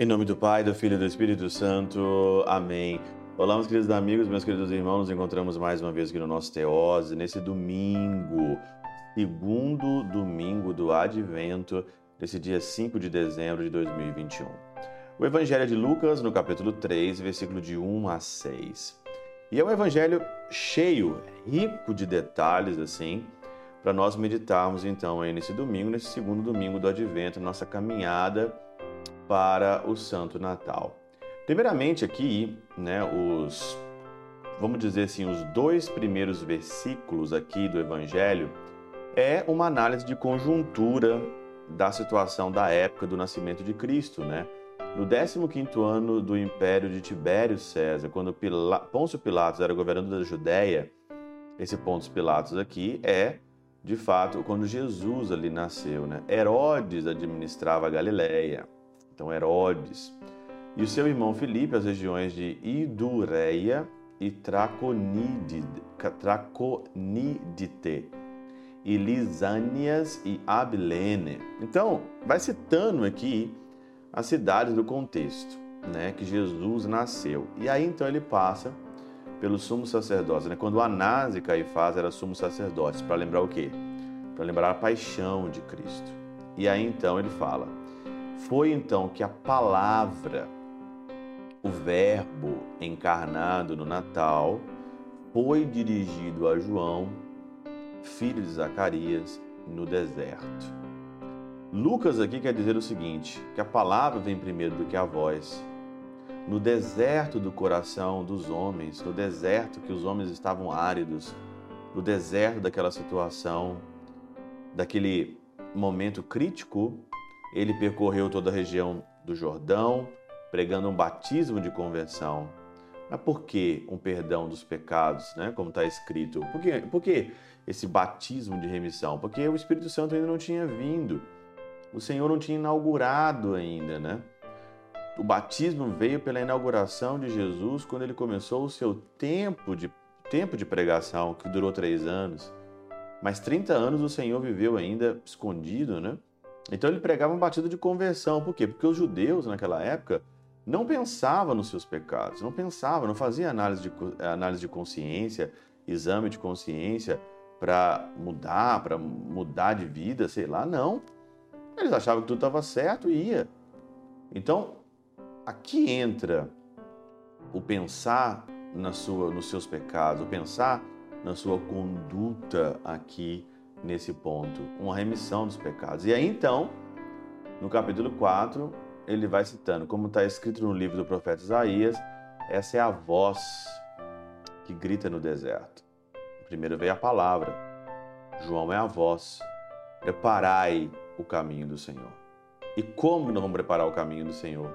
Em nome do Pai, do Filho e do Espírito Santo. Amém. Olá, meus queridos amigos, meus queridos irmãos. Nos encontramos mais uma vez aqui no nosso Teose, nesse domingo, segundo domingo do Advento, desse dia 5 de dezembro de 2021. O Evangelho de Lucas, no capítulo 3, versículo de 1 a 6. E é um evangelho cheio, rico de detalhes, assim, para nós meditarmos então aí nesse domingo, nesse segundo domingo do Advento, nossa caminhada para o Santo Natal. Primeiramente aqui, né, os vamos dizer assim, os dois primeiros versículos aqui do evangelho é uma análise de conjuntura da situação da época do nascimento de Cristo, né? No 15º ano do império de Tibério César, quando Pôncio Pilatos era governador da Judéia, esse Pôncio Pilatos aqui é, de fato, quando Jesus ali nasceu, né? Herodes administrava a Galileia. Então Herodes, e o seu irmão Filipe as regiões de Idureia e Traconidite, e Lisânias e Abilene. Então, vai citando aqui as cidades do contexto, né, que Jesus nasceu. E aí então ele passa pelo sumo sacerdote, né? Quando Anás e Caifás eram sumo sacerdotes, para lembrar o quê? Para lembrar a paixão de Cristo. E aí então ele fala: foi então que a palavra, o Verbo encarnado no Natal, foi dirigido a João, filho de Zacarias, no deserto. Lucas aqui quer dizer o seguinte: que a palavra vem primeiro do que a voz. No deserto do coração dos homens, no deserto que os homens estavam áridos, no deserto daquela situação, daquele momento crítico, ele percorreu toda a região do Jordão, pregando um batismo de conversão. Mas por que um perdão dos pecados, né? como está escrito? Por que, por que esse batismo de remissão? Porque o Espírito Santo ainda não tinha vindo. O Senhor não tinha inaugurado ainda, né? O batismo veio pela inauguração de Jesus quando ele começou o seu tempo de, tempo de pregação, que durou três anos. Mas 30 anos o Senhor viveu ainda escondido, né? Então ele pregava um batido de conversão. Por quê? Porque os judeus naquela época não pensavam nos seus pecados, não pensavam, não faziam análise de, análise de consciência, exame de consciência para mudar, para mudar de vida, sei lá, não. Eles achavam que tudo estava certo e ia. Então, aqui entra o pensar na sua, nos seus pecados, o pensar na sua conduta aqui nesse ponto, uma remissão dos pecados. E aí então, no capítulo 4, ele vai citando, como está escrito no livro do profeta Isaías, essa é a voz que grita no deserto. Primeiro veio a palavra, João é a voz. Preparai o caminho do Senhor. E como nós vamos preparar o caminho do Senhor?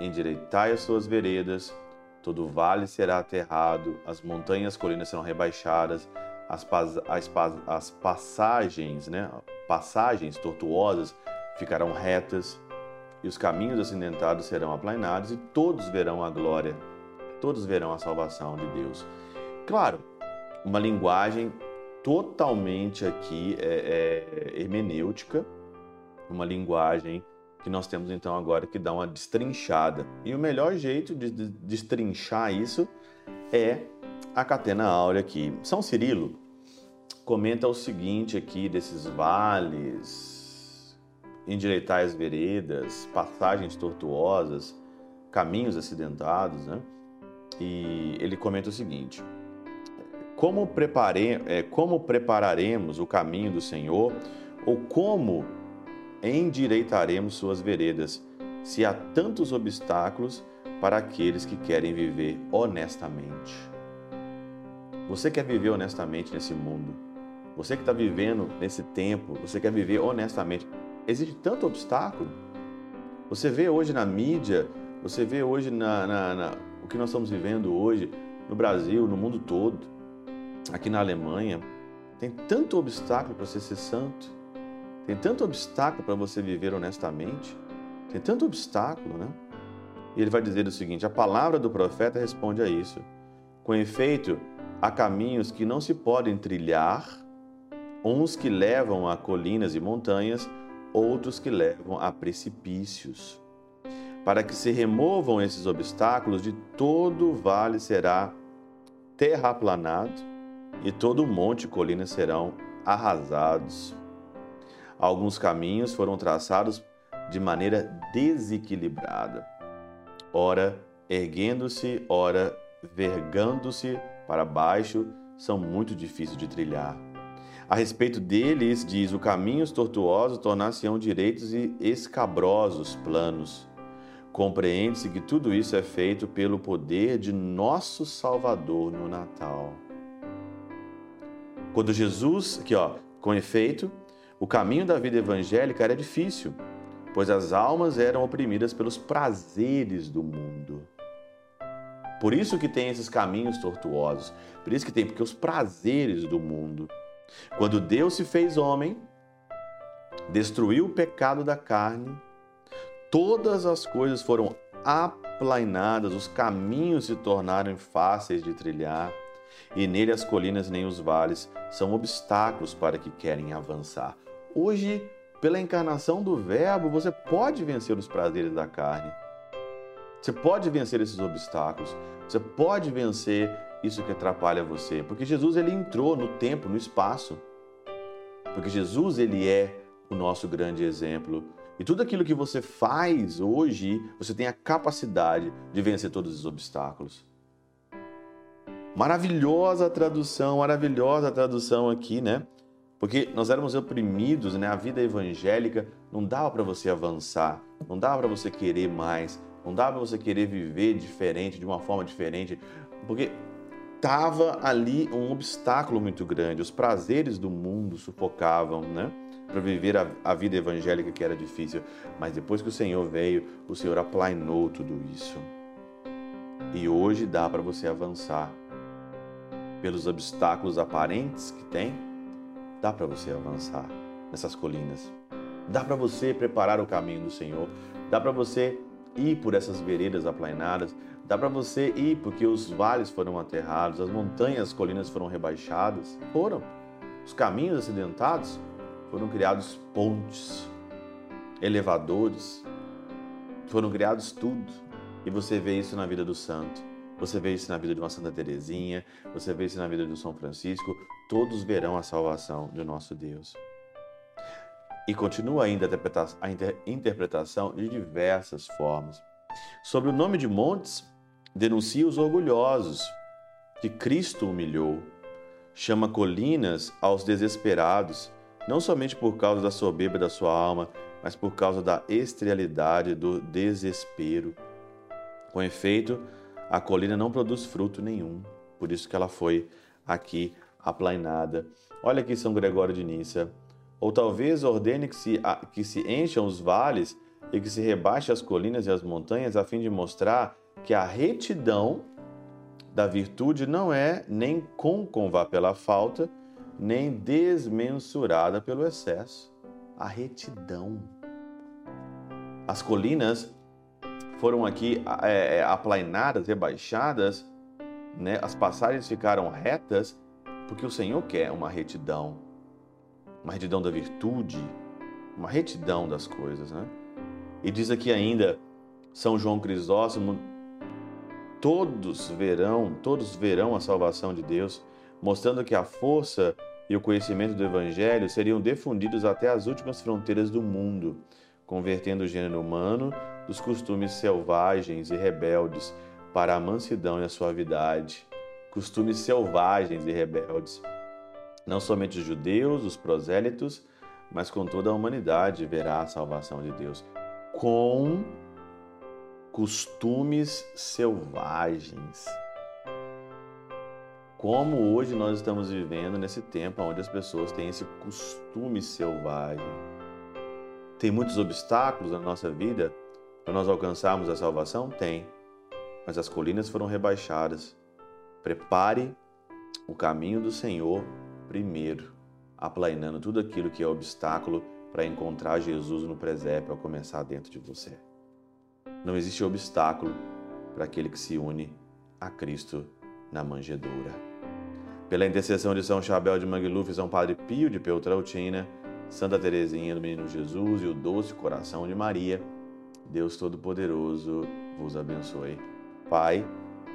Endireitai as suas veredas, todo vale será aterrado, as montanhas e colinas serão rebaixadas, as, as, as passagens, né, passagens tortuosas ficarão retas e os caminhos acidentados serão aplanados e todos verão a glória, todos verão a salvação de Deus. Claro, uma linguagem totalmente aqui é, é, hermenêutica, uma linguagem que nós temos então agora que dá uma destrinchada. E o melhor jeito de destrinchar isso é a catena áurea aqui. São Cirilo comenta o seguinte aqui desses vales, endireitar as veredas, passagens tortuosas, caminhos acidentados, né? E ele comenta o seguinte: como, prepare, é, como prepararemos o caminho do Senhor, ou como endireitaremos suas veredas, se há tantos obstáculos para aqueles que querem viver honestamente? Você quer viver honestamente nesse mundo? Você que está vivendo nesse tempo, você quer viver honestamente. Existe tanto obstáculo. Você vê hoje na mídia, você vê hoje na, na, na, o que nós estamos vivendo hoje no Brasil, no mundo todo, aqui na Alemanha. Tem tanto obstáculo para você ser santo. Tem tanto obstáculo para você viver honestamente. Tem tanto obstáculo, né? E ele vai dizer o seguinte: a palavra do profeta responde a isso. Com efeito, há caminhos que não se podem trilhar, uns que levam a colinas e montanhas, outros que levam a precipícios. para que se removam esses obstáculos, de todo vale será terraplanado e todo monte e colina serão arrasados. Alguns caminhos foram traçados de maneira desequilibrada, ora erguendo-se, ora vergando-se para baixo, são muito difíceis de trilhar. A respeito deles, diz: o caminhos tortuosos tornar-se-ão direitos e escabrosos planos. Compreende-se que tudo isso é feito pelo poder de nosso Salvador no Natal. Quando Jesus, aqui ó, com efeito, o caminho da vida evangélica era difícil, pois as almas eram oprimidas pelos prazeres do mundo. Por isso que tem esses caminhos tortuosos. Por isso que tem, porque os prazeres do mundo. Quando Deus se fez homem, destruiu o pecado da carne, todas as coisas foram aplainadas, os caminhos se tornaram fáceis de trilhar, e nele as colinas nem os vales são obstáculos para que querem avançar. Hoje, pela encarnação do Verbo, você pode vencer os prazeres da carne. Você pode vencer esses obstáculos. Você pode vencer isso que atrapalha você, porque Jesus ele entrou no tempo, no espaço. Porque Jesus ele é o nosso grande exemplo. E tudo aquilo que você faz hoje, você tem a capacidade de vencer todos os obstáculos. Maravilhosa tradução, maravilhosa tradução aqui, né? Porque nós éramos oprimidos, né? A vida evangélica não dava para você avançar, não dava para você querer mais, não dava para você querer viver diferente, de uma forma diferente, porque tava ali um obstáculo muito grande. Os prazeres do mundo sufocavam, né? Para viver a, a, vida evangélica que era difícil. Mas depois que o Senhor veio, o Senhor aplainou tudo isso. E hoje dá para você avançar. Pelos obstáculos aparentes que tem, dá para você avançar nessas colinas. Dá para você preparar o caminho do Senhor. Dá para você ir por essas veredas aplainadas, dá para você ir porque os vales foram aterrados, as montanhas, as colinas foram rebaixadas. Foram. Os caminhos acidentados foram criados pontes, elevadores, foram criados tudo. E você vê isso na vida do santo. Você vê isso na vida de uma Santa Teresinha, você vê isso na vida do São Francisco, todos verão a salvação de nosso Deus. E continua ainda a interpretação de diversas formas. Sobre o nome de montes, denuncia os orgulhosos, que Cristo humilhou. Chama colinas aos desesperados, não somente por causa da soberba da sua alma, mas por causa da esterilidade do desespero. Com efeito, a colina não produz fruto nenhum, por isso que ela foi aqui aplainada. Olha aqui São Gregório de Nícia. Ou talvez ordene que se, que se encham os vales e que se rebaixe as colinas e as montanhas, a fim de mostrar que a retidão da virtude não é nem côncava pela falta, nem desmensurada pelo excesso. A retidão. As colinas foram aqui é, é, aplainadas, rebaixadas, né? as passagens ficaram retas, porque o Senhor quer uma retidão uma retidão da virtude, uma retidão das coisas, né? E diz aqui ainda São João Crisóstomo, todos verão, todos verão a salvação de Deus, mostrando que a força e o conhecimento do evangelho seriam difundidos até as últimas fronteiras do mundo, convertendo o gênero humano dos costumes selvagens e rebeldes para a mansidão e a suavidade. Costumes selvagens e rebeldes não somente os judeus, os prosélitos, mas com toda a humanidade verá a salvação de Deus. Com costumes selvagens. Como hoje nós estamos vivendo nesse tempo onde as pessoas têm esse costume selvagem. Tem muitos obstáculos na nossa vida para nós alcançarmos a salvação? Tem. Mas as colinas foram rebaixadas. Prepare o caminho do Senhor primeiro, aplainando tudo aquilo que é obstáculo para encontrar Jesus no presépio ao começar dentro de você. Não existe obstáculo para aquele que se une a Cristo na manjedoura. Pela intercessão de São Chabel de Mangluf, São Padre Pio de Peltrautina, Santa Teresinha do Menino Jesus e o doce coração de Maria, Deus Todo-Poderoso vos abençoe. Pai,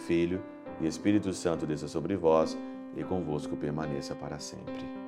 Filho e Espírito Santo desça sobre vós e convosco permaneça para sempre.